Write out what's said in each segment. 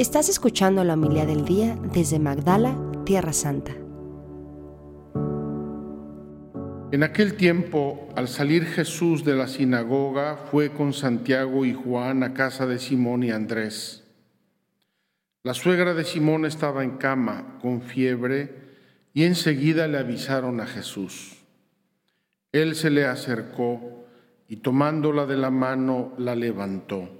Estás escuchando la humildad del día desde Magdala, Tierra Santa. En aquel tiempo, al salir Jesús de la sinagoga, fue con Santiago y Juan a casa de Simón y Andrés. La suegra de Simón estaba en cama, con fiebre, y enseguida le avisaron a Jesús. Él se le acercó y tomándola de la mano la levantó.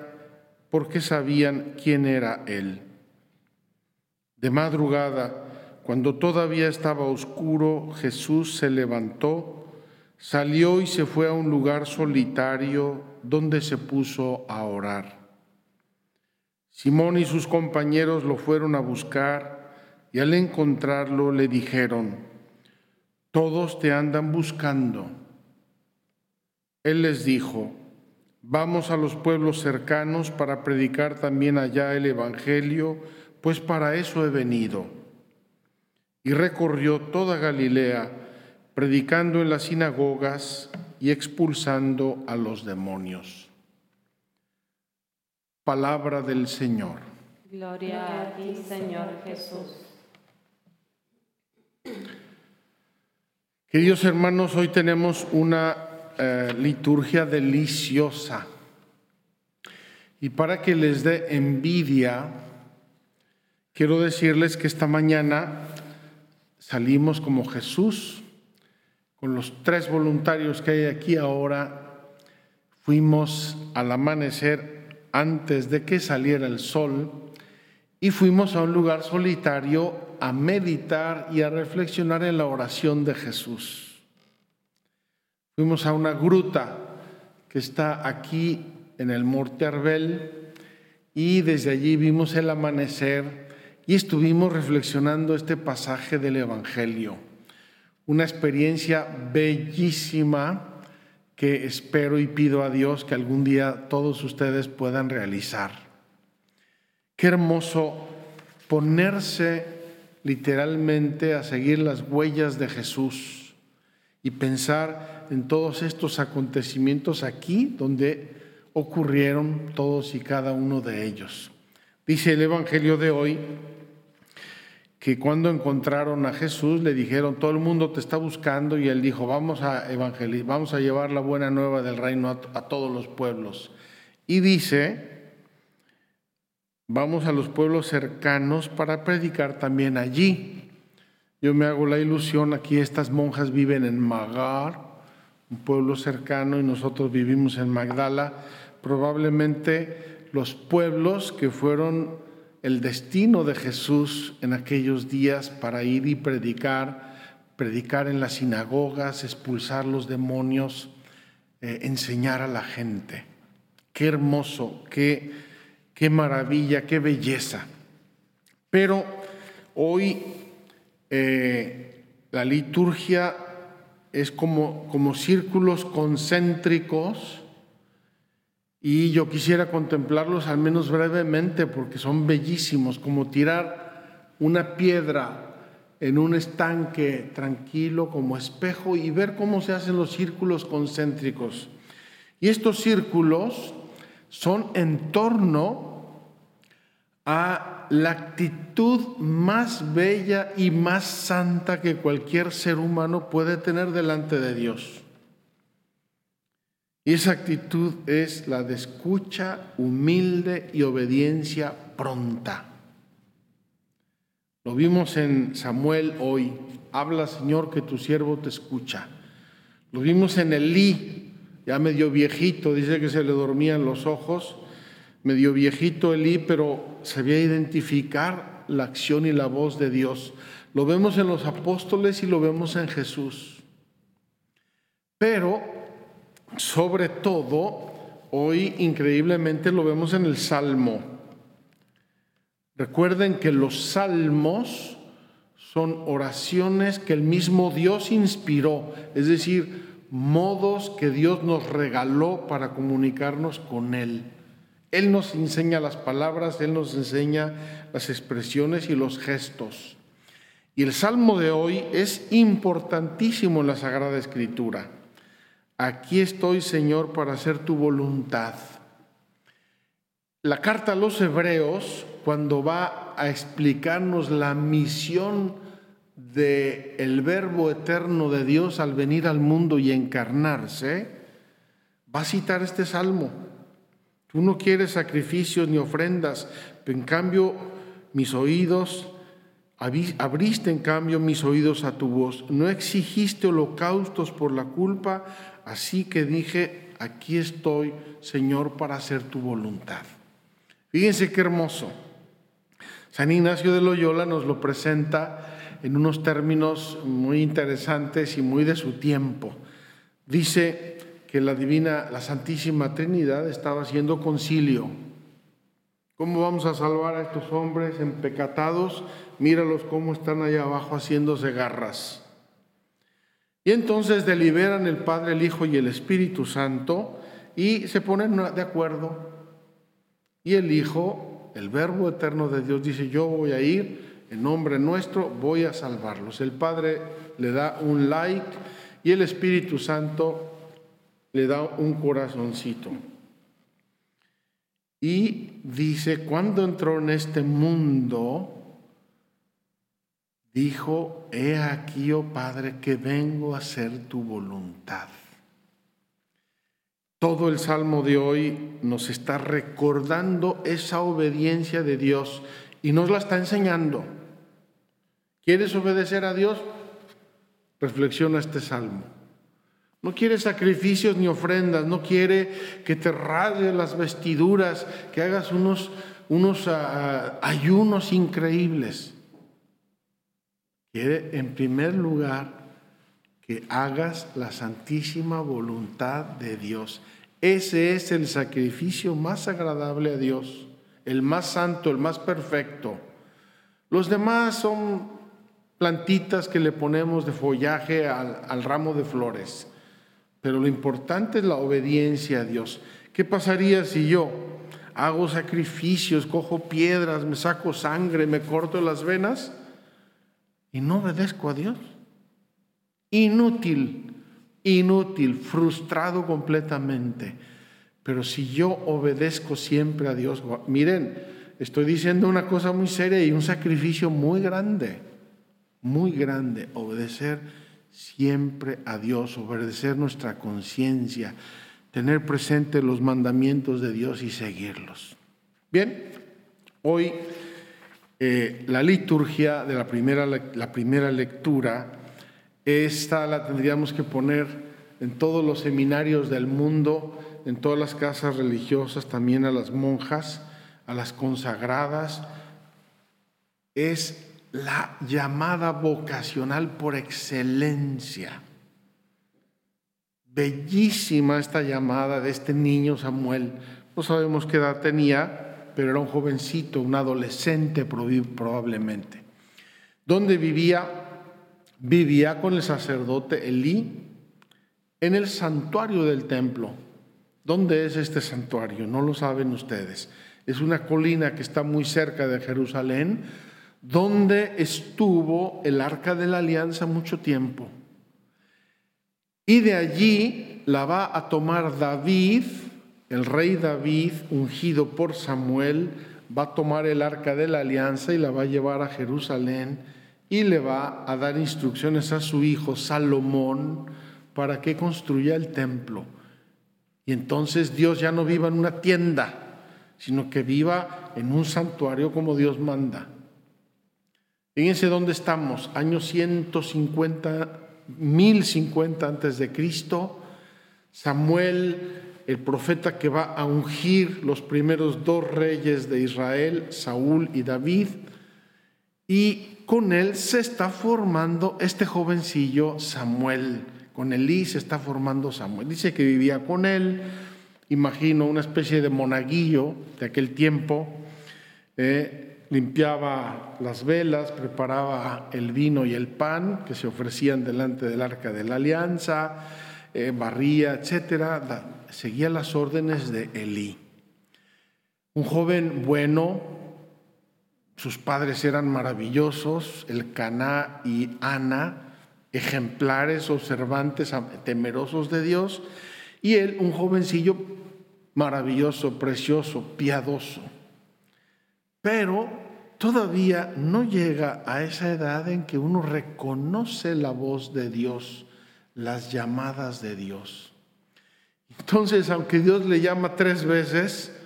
porque sabían quién era él. De madrugada, cuando todavía estaba oscuro, Jesús se levantó, salió y se fue a un lugar solitario donde se puso a orar. Simón y sus compañeros lo fueron a buscar y al encontrarlo le dijeron, todos te andan buscando. Él les dijo, vamos a los pueblos cercanos para predicar también allá el Evangelio, pues para eso he venido. Y recorrió toda Galilea, predicando en las sinagogas y expulsando a los demonios. Palabra del Señor. Gloria a ti, Señor Jesús. Queridos hermanos, hoy tenemos una eh, liturgia deliciosa. Y para que les dé envidia, quiero decirles que esta mañana salimos como Jesús, con los tres voluntarios que hay aquí ahora, fuimos al amanecer antes de que saliera el sol y fuimos a un lugar solitario a meditar y a reflexionar en la oración de Jesús. Fuimos a una gruta que está aquí en el Monte Arbel y desde allí vimos el amanecer y estuvimos reflexionando este pasaje del Evangelio. Una experiencia bellísima que espero y pido a Dios que algún día todos ustedes puedan realizar. Qué hermoso ponerse literalmente a seguir las huellas de Jesús y pensar en todos estos acontecimientos aquí donde ocurrieron todos y cada uno de ellos. Dice el Evangelio de hoy que cuando encontraron a Jesús le dijeron, todo el mundo te está buscando y él dijo, vamos a evangelizar, vamos a llevar la buena nueva del reino a, a todos los pueblos. Y dice Vamos a los pueblos cercanos para predicar también allí. Yo me hago la ilusión, aquí estas monjas viven en Magar, un pueblo cercano, y nosotros vivimos en Magdala. Probablemente los pueblos que fueron el destino de Jesús en aquellos días para ir y predicar, predicar en las sinagogas, expulsar los demonios, eh, enseñar a la gente. Qué hermoso, qué qué maravilla, qué belleza. Pero hoy eh, la liturgia es como, como círculos concéntricos y yo quisiera contemplarlos al menos brevemente porque son bellísimos, como tirar una piedra en un estanque tranquilo como espejo y ver cómo se hacen los círculos concéntricos. Y estos círculos son en torno a la actitud más bella y más santa que cualquier ser humano puede tener delante de Dios. Y esa actitud es la de escucha humilde y obediencia pronta. Lo vimos en Samuel hoy. Habla, Señor, que tu siervo te escucha. Lo vimos en Elí, ya medio viejito, dice que se le dormían los ojos medio viejito Elí, pero sabía identificar la acción y la voz de Dios. Lo vemos en los apóstoles y lo vemos en Jesús. Pero, sobre todo, hoy increíblemente lo vemos en el Salmo. Recuerden que los salmos son oraciones que el mismo Dios inspiró, es decir, modos que Dios nos regaló para comunicarnos con Él. Él nos enseña las palabras, Él nos enseña las expresiones y los gestos. Y el salmo de hoy es importantísimo en la Sagrada Escritura. Aquí estoy, Señor, para hacer tu voluntad. La carta a los hebreos, cuando va a explicarnos la misión de el verbo eterno de Dios al venir al mundo y encarnarse, va a citar este salmo. Tú no quieres sacrificios ni ofrendas, pero en cambio mis oídos, abriste en cambio mis oídos a tu voz. No exigiste holocaustos por la culpa, así que dije, aquí estoy, Señor, para hacer tu voluntad. Fíjense qué hermoso. San Ignacio de Loyola nos lo presenta en unos términos muy interesantes y muy de su tiempo. Dice que la divina, la Santísima Trinidad estaba haciendo concilio. ¿Cómo vamos a salvar a estos hombres empecatados? Míralos cómo están allá abajo haciéndose garras. Y entonces deliberan el Padre, el Hijo y el Espíritu Santo y se ponen de acuerdo. Y el Hijo, el Verbo eterno de Dios, dice, yo voy a ir en nombre nuestro voy a salvarlos. El Padre le da un like y el Espíritu Santo le da un corazoncito. Y dice, cuando entró en este mundo, dijo, he aquí, oh Padre, que vengo a hacer tu voluntad. Todo el salmo de hoy nos está recordando esa obediencia de Dios y nos la está enseñando. ¿Quieres obedecer a Dios? Reflexiona este salmo. No quiere sacrificios ni ofrendas, no quiere que te rasgues las vestiduras, que hagas unos, unos ah, ah, ayunos increíbles. Quiere en primer lugar que hagas la santísima voluntad de Dios. Ese es el sacrificio más agradable a Dios, el más santo, el más perfecto. Los demás son plantitas que le ponemos de follaje al, ramo de flores. Pero lo importante es la obediencia a Dios. ¿Qué pasaría si yo hago sacrificios, cojo piedras, me saco sangre, me corto las venas y no obedezco a Dios? Inútil, inútil, frustrado completamente. Pero si yo obedezco siempre a Dios, miren, estoy diciendo una cosa muy seria y un sacrificio muy grande muy grande obedecer siempre a Dios, obedecer nuestra conciencia, tener presente los mandamientos de Dios y seguirlos. Bien, hoy eh, la liturgia de la primera, la primera lectura, esta la tendríamos que poner en todos los seminarios del mundo, en todas las casas religiosas, también a las monjas, a las consagradas. Es la llamada vocacional por excelencia. Bellísima esta llamada de este niño Samuel. No sabemos qué edad tenía, pero era un jovencito, un adolescente probablemente. ¿Dónde vivía? Vivía con el sacerdote Elí en el santuario del templo. ¿Dónde es este santuario? No lo saben ustedes. Es una colina que está muy cerca de Jerusalén, donde estuvo el arca de la alianza mucho tiempo. Y de allí la va a tomar David, el rey David, ungido por Samuel, va a tomar el arca de la alianza y la va a llevar a Jerusalén y le va a dar instrucciones a su hijo Salomón para que construya el templo. Y entonces Dios ya no viva en una tienda, sino que viva en un santuario como Dios manda. Fíjense dónde estamos, año 150, 1050 antes de Cristo. Samuel, el profeta que va a ungir los primeros dos reyes de Israel, Saúl y David, y con él se está formando este jovencillo Samuel. Con Elí se está formando Samuel. Dice que vivía con él, imagino una especie de monaguillo de aquel tiempo. Eh, limpiaba las velas, preparaba el vino y el pan que se ofrecían delante del arca de la alianza, eh, barría, etcétera, seguía las órdenes de Elí. Un joven bueno, sus padres eran maravillosos, el Caná y Ana, ejemplares, observantes, temerosos de Dios, y él, un jovencillo maravilloso, precioso, piadoso. Pero todavía no llega a esa edad en que uno reconoce la voz de Dios, las llamadas de Dios. Entonces, aunque Dios le llama tres veces,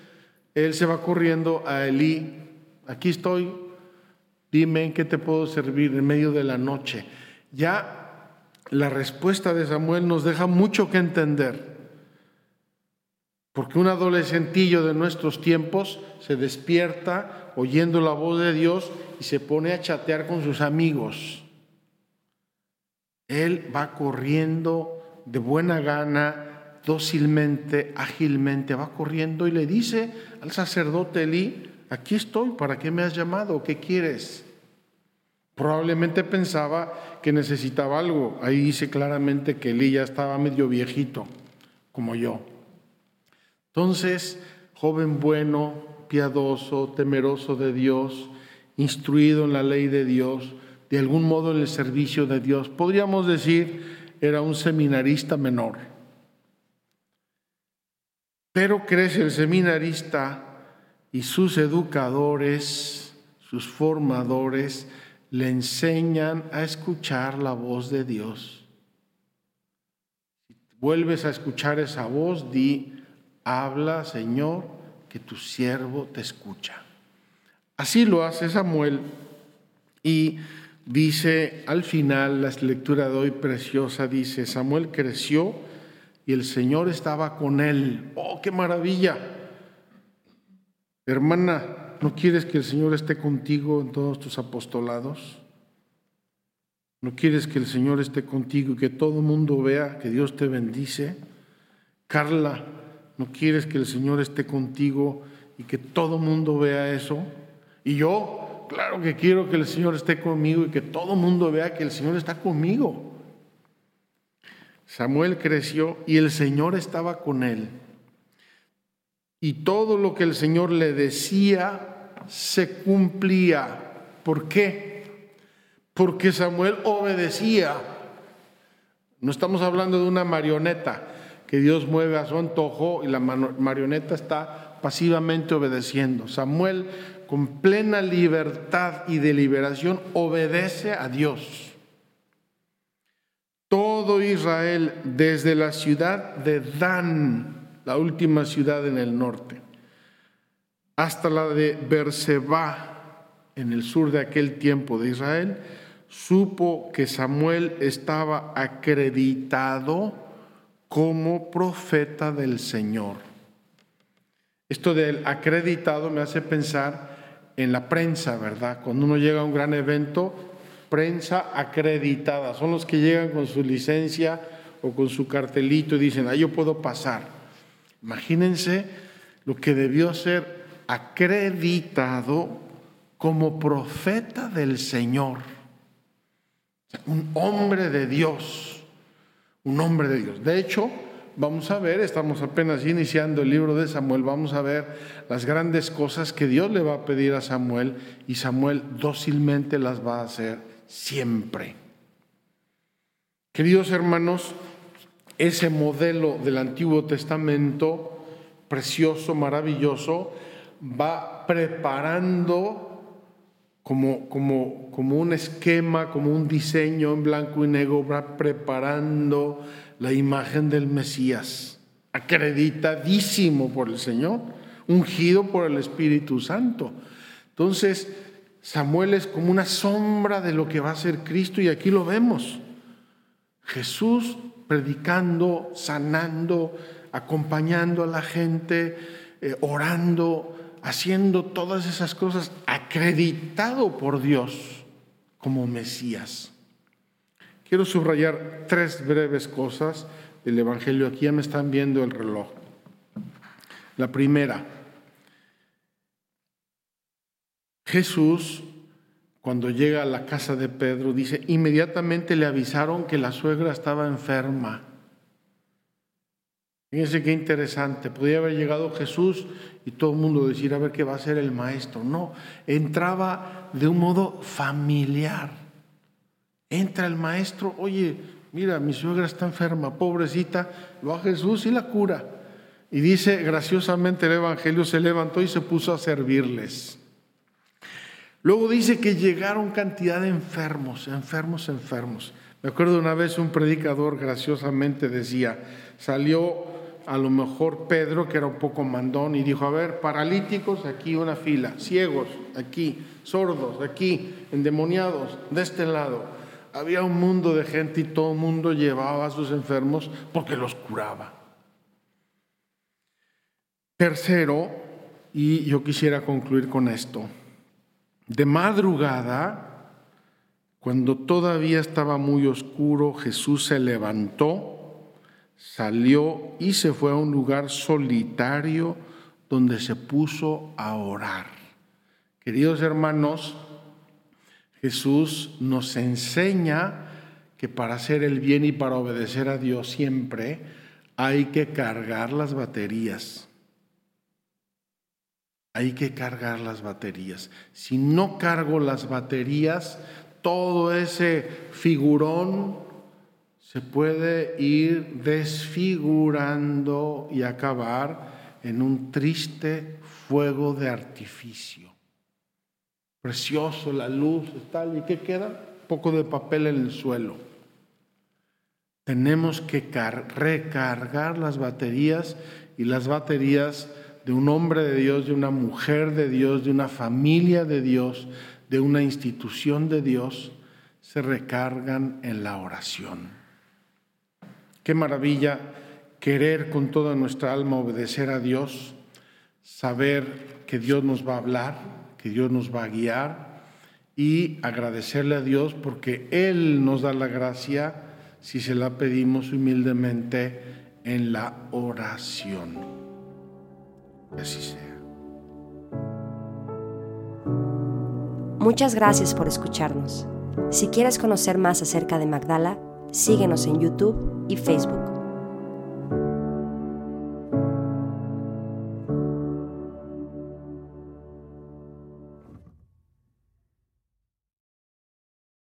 él se va corriendo a Elí, aquí estoy, dime en qué te puedo servir en medio de la noche. Ya la respuesta de Samuel nos deja mucho que entender. Porque un adolescentillo de nuestros tiempos se despierta oyendo la voz de Dios y se pone a chatear con sus amigos. Él va corriendo de buena gana, dócilmente, ágilmente, va corriendo y le dice al sacerdote Elí, aquí estoy, ¿para qué me has llamado? ¿Qué quieres? Probablemente pensaba que necesitaba algo. Ahí dice claramente que Elí ya estaba medio viejito, como yo. Entonces, joven bueno, piadoso, temeroso de Dios, instruido en la ley de Dios, de algún modo en el servicio de Dios, podríamos decir, era un seminarista menor. Pero crece el seminarista y sus educadores, sus formadores, le enseñan a escuchar la voz de Dios. Si vuelves a escuchar esa voz, di, habla, Señor, que tu siervo te escucha. Así lo hace Samuel y dice al final, la lectura de hoy preciosa, dice, Samuel creció y el Señor estaba con él. ¡Oh, qué maravilla! Hermana, ¿no quieres que el Señor esté contigo en todos tus apostolados? ¿No quieres que el Señor esté contigo y que todo el mundo vea que Dios te bendice? Carla, ¿No quieres que el Señor esté contigo y que todo mundo vea eso? Y yo, claro que quiero que el Señor esté conmigo y que todo mundo vea que el Señor está conmigo. Samuel creció y el Señor estaba con él. Y todo lo que el Señor le decía se cumplía. ¿Por qué? Porque Samuel obedecía. No estamos hablando de una marioneta Dios mueve a su antojo y la marioneta está pasivamente obedeciendo. Samuel, con plena libertad y deliberación, obedece a Dios. Todo Israel, desde la ciudad de Dan, la última ciudad en el norte, hasta la de Berseba, en el sur de aquel tiempo de Israel, supo que Samuel estaba acreditado como profeta del Señor. Esto del acreditado me hace pensar en la prensa, ¿verdad? Cuando uno llega a un gran evento, prensa acreditada, son los que llegan con su licencia o con su cartelito y dicen, ah, yo puedo pasar. Imagínense lo que debió ser acreditado como profeta del Señor, un hombre de Dios un hombre de Dios. De hecho, vamos a ver, estamos apenas iniciando el libro de Samuel, vamos a ver las grandes cosas que Dios le va a pedir a Samuel y Samuel dócilmente las va a hacer siempre. Queridos hermanos, ese modelo del Antiguo Testamento, precioso, maravilloso, va preparando como, como, como un esquema, como un diseño en blanco y negro, va preparando la imagen del Mesías, acreditadísimo por el Señor, ungido por el Espíritu Santo. Entonces, Samuel es como una sombra de lo que va a ser Cristo y aquí lo vemos. Jesús predicando, sanando, acompañando a la gente, eh, orando, haciendo todas esas cosas acreditado por Dios como Mesías. Quiero subrayar tres breves cosas del Evangelio. Aquí ya me están viendo el reloj. La primera, Jesús, cuando llega a la casa de Pedro, dice, inmediatamente le avisaron que la suegra estaba enferma. Fíjense qué interesante. Podría haber llegado Jesús y todo el mundo decir, a ver qué va a hacer el maestro. No, entraba de un modo familiar. Entra el maestro, oye, mira, mi suegra está enferma, pobrecita, va a Jesús y la cura. Y dice, graciosamente el Evangelio se levantó y se puso a servirles. Luego dice que llegaron cantidad de enfermos, enfermos, enfermos. Me acuerdo una vez un predicador graciosamente decía, salió a lo mejor Pedro, que era un poco mandón, y dijo, a ver, paralíticos, aquí una fila, ciegos, aquí, sordos, aquí, endemoniados, de este lado. Había un mundo de gente y todo el mundo llevaba a sus enfermos porque los curaba. Tercero, y yo quisiera concluir con esto, de madrugada, cuando todavía estaba muy oscuro, Jesús se levantó, salió y se fue a un lugar solitario donde se puso a orar. Queridos hermanos, Jesús nos enseña que para hacer el bien y para obedecer a Dios siempre hay que cargar las baterías hay que cargar las baterías. Si no cargo las baterías, todo ese figurón se puede ir desfigurando y acabar en un triste fuego de artificio. Precioso la luz, tal, ¿y qué queda? Poco de papel en el suelo. Tenemos que recargar las baterías y las baterías de un hombre de Dios, de una mujer de Dios, de una familia de Dios, de una institución de Dios, se recargan en la oración. Qué maravilla querer con toda nuestra alma obedecer a Dios, saber que Dios nos va a hablar, que Dios nos va a guiar y agradecerle a Dios porque Él nos da la gracia si se la pedimos humildemente en la oración así sea. Muchas gracias por escucharnos. Si quieres conocer más acerca de Magdala, síguenos en YouTube y Facebook.